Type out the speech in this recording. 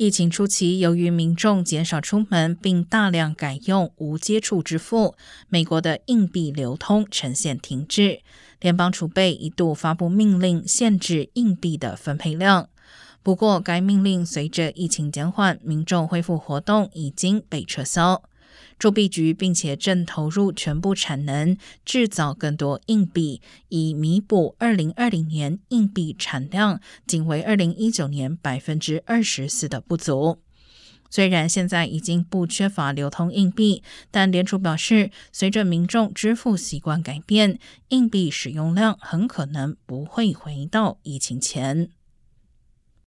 疫情初期，由于民众减少出门，并大量改用无接触支付，美国的硬币流通呈现停滞。联邦储备一度发布命令，限制硬币的分配量。不过，该命令随着疫情减缓，民众恢复活动已经被撤销。铸币局并且正投入全部产能制造更多硬币，以弥补二零二零年硬币产量仅为二零一九年百分之二十四的不足。虽然现在已经不缺乏流通硬币，但联储表示，随着民众支付习惯改变，硬币使用量很可能不会回到疫情前。